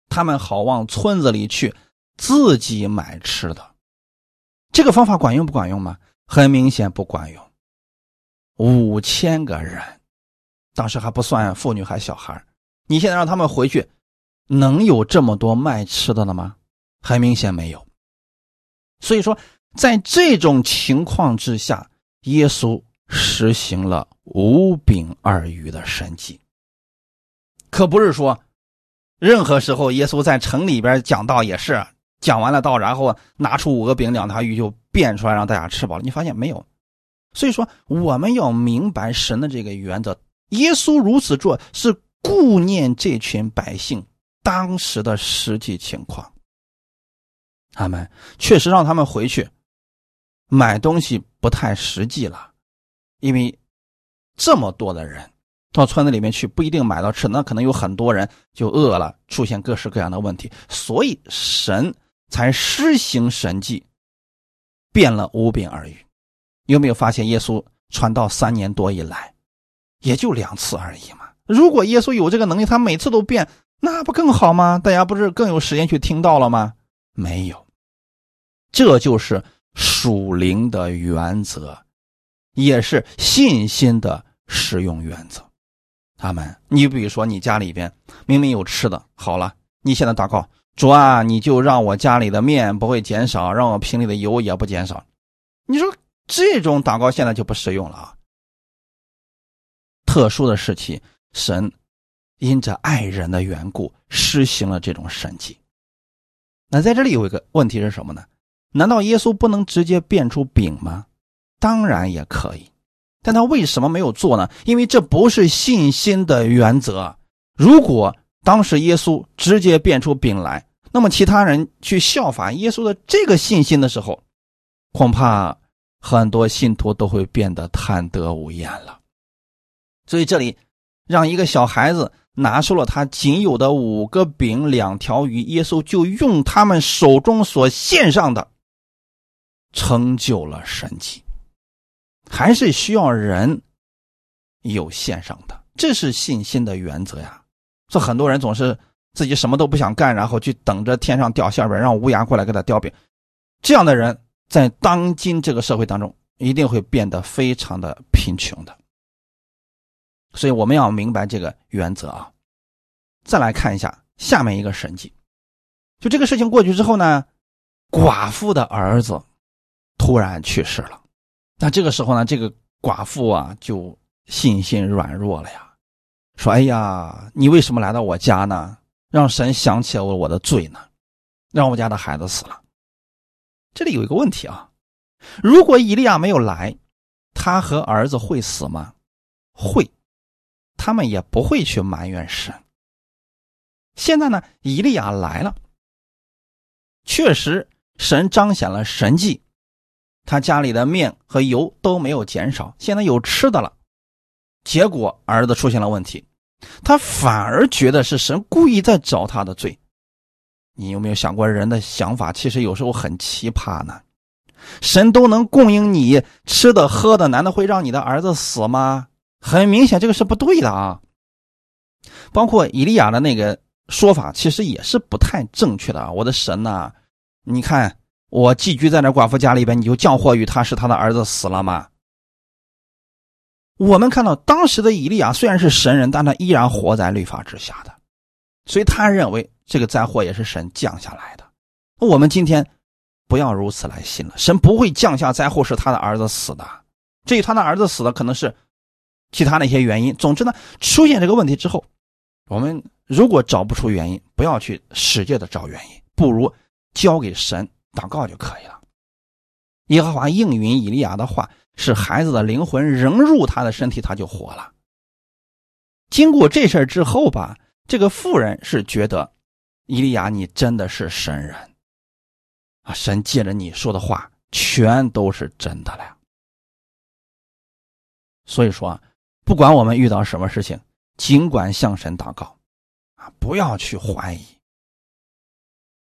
他们好往村子里去。自己买吃的，这个方法管用不管用吗？很明显不管用。五千个人，当时还不算妇女还小孩你现在让他们回去，能有这么多卖吃的了吗？很明显没有。所以说，在这种情况之下，耶稣实行了五饼二鱼的神迹，可不是说，任何时候耶稣在城里边讲道也是。讲完了道，然后拿出五个饼两条鱼就变出来让大家吃饱了。你发现没有？所以说我们要明白神的这个原则。耶稣如此做是顾念这群百姓当时的实际情况。他们确实让他们回去买东西不太实际了，因为这么多的人到村子里面去不一定买到吃，那可能有很多人就饿了，出现各式各样的问题，所以神才施行神迹，变了五饼而已。有没有发现耶稣传道三年多以来，也就两次而已嘛？如果耶稣有这个能力，他每次都变，那不更好吗？大家不是更有时间去听到了吗？没有，这就是属灵的原则，也是信心的使用原则。他们，你比如说，你家里边明明有吃的，好了，你现在祷告，主啊，你就让我家里的面不会减少，让我瓶里的油也不减少。你说这种祷告现在就不实用了啊。特殊的时期，神因着爱人的缘故施行了这种神迹。那在这里有一个问题是什么呢？难道耶稣不能直接变出饼吗？当然也可以。但他为什么没有做呢？因为这不是信心的原则。如果当时耶稣直接变出饼来，那么其他人去效法耶稣的这个信心的时候，恐怕很多信徒都会变得贪得无厌了。所以这里让一个小孩子拿出了他仅有的五个饼、两条鱼，耶稣就用他们手中所献上的，成就了神迹。还是需要人有献上的，这是信心的原则呀。说很多人总是自己什么都不想干，然后去等着天上掉馅饼，让乌鸦过来给他叼饼。这样的人在当今这个社会当中，一定会变得非常的贫穷的。所以我们要明白这个原则啊。再来看一下下面一个神迹，就这个事情过去之后呢，寡妇的儿子突然去世了。那这个时候呢，这个寡妇啊就信心软弱了呀，说：“哎呀，你为什么来到我家呢？让神想起了我我的罪呢？让我家的孩子死了。”这里有一个问题啊，如果以利亚没有来，他和儿子会死吗？会，他们也不会去埋怨神。现在呢，以利亚来了，确实神彰显了神迹。他家里的面和油都没有减少，现在有吃的了。结果儿子出现了问题，他反而觉得是神故意在找他的罪。你有没有想过，人的想法其实有时候很奇葩呢？神都能供应你吃的喝的，难道会让你的儿子死吗？很明显，这个是不对的啊。包括以利亚的那个说法，其实也是不太正确的啊。我的神呐，你看。我寄居在那寡妇家里边，你就降祸于他，是他的儿子死了吗？我们看到当时的以利亚虽然是神人，但他依然活在律法之下的，所以他认为这个灾祸也是神降下来的。我们今天不要如此来信了，神不会降下灾祸是他的儿子死的。至于他的儿子死的可能是其他的一些原因。总之呢，出现这个问题之后，我们如果找不出原因，不要去使劲的找原因，不如交给神。祷告就可以了。耶和华应允以利亚的话，使孩子的灵魂仍入他的身体，他就活了。经过这事之后吧，这个妇人是觉得，伊利亚你真的是神人啊！神借着你说的话，全都是真的了。所以说，不管我们遇到什么事情，尽管向神祷告啊，不要去怀疑。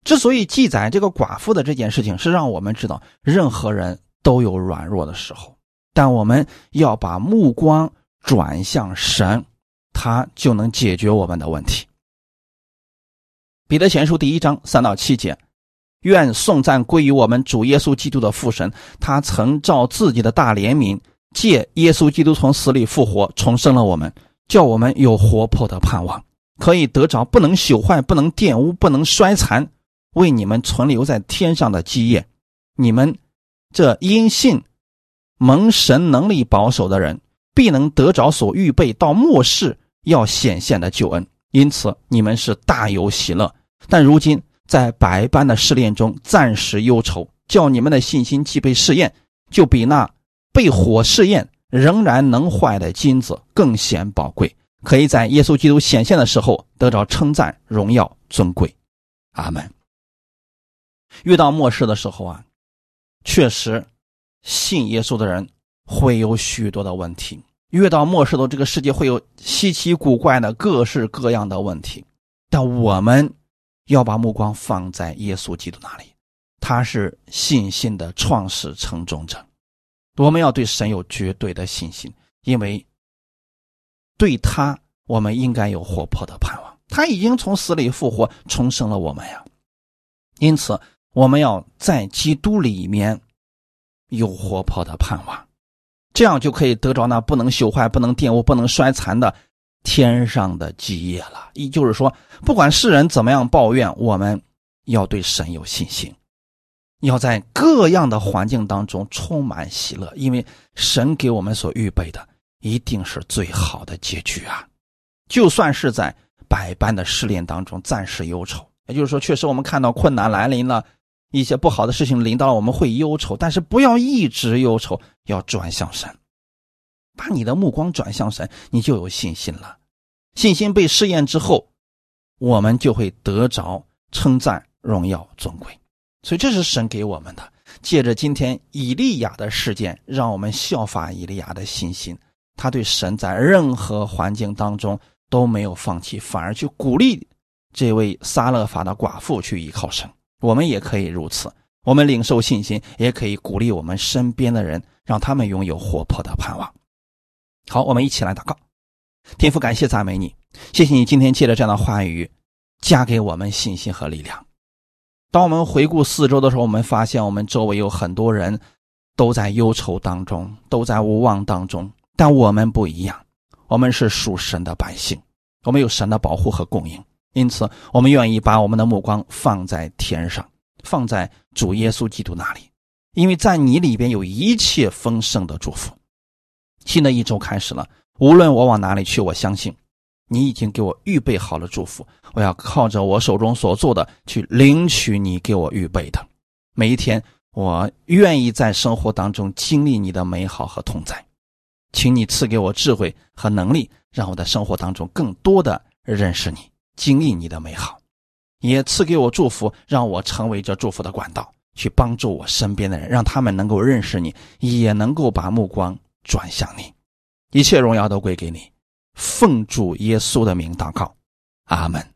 之所以记载这个寡妇的这件事情，是让我们知道，任何人都有软弱的时候，但我们要把目光转向神，他就能解决我们的问题。彼得前书第一章三到七节：愿颂赞归于我们主耶稣基督的父神，他曾照自己的大怜悯，借耶稣基督从死里复活，重生了我们，叫我们有活泼的盼望，可以得着不能朽坏、不能玷污、不能衰残。为你们存留在天上的基业，你们这因信蒙神能力保守的人，必能得着所预备到末世要显现的救恩。因此，你们是大有喜乐。但如今在百般的试炼中，暂时忧愁，叫你们的信心既被试验，就比那被火试验仍然能坏的金子更显宝贵，可以在耶稣基督显现的时候得着称赞、荣耀、尊贵。阿门。遇到末世的时候啊，确实，信耶稣的人会有许多的问题。越到末世的这个世界会有稀奇古怪的各式各样的问题，但我们要把目光放在耶稣基督那里，他是信心的创始成终者。我们要对神有绝对的信心，因为对他，我们应该有活泼的盼望。他已经从死里复活，重生了我们呀。因此，我们要在基督里面有活泼的盼望，这样就可以得着那不能朽坏、不能玷污、不能衰残的天上的基业了。也就是说，不管世人怎么样抱怨，我们要对神有信心。要在各样的环境当中充满喜乐，因为神给我们所预备的一定是最好的结局啊！就算是在百般的试炼当中暂时忧愁，也就是说，确实我们看到困难来临了，一些不好的事情临到，我们会忧愁，但是不要一直忧愁，要转向神，把你的目光转向神，你就有信心了。信心被试验之后，我们就会得着称赞、荣耀、尊贵。所以这是神给我们的，借着今天以利亚的事件，让我们效法以利亚的信心。他对神在任何环境当中都没有放弃，反而去鼓励这位撒勒法的寡妇去依靠神。我们也可以如此，我们领受信心，也可以鼓励我们身边的人，让他们拥有活泼的盼望。好，我们一起来祷告，天父，感谢赞美你，谢谢你今天借着这样的话语，加给我们信心和力量。当我们回顾四周的时候，我们发现我们周围有很多人都在忧愁当中，都在无望当中。但我们不一样，我们是属神的百姓，我们有神的保护和供应，因此我们愿意把我们的目光放在天上，放在主耶稣基督那里，因为在你里边有一切丰盛的祝福。新的一周开始了，无论我往哪里去，我相信。你已经给我预备好了祝福，我要靠着我手中所做的去领取你给我预备的。每一天，我愿意在生活当中经历你的美好和同在，请你赐给我智慧和能力，让我的生活当中更多的认识你，经历你的美好，也赐给我祝福，让我成为这祝福的管道，去帮助我身边的人，让他们能够认识你，也能够把目光转向你。一切荣耀都归给你。奉主耶稣的名祷告，阿门。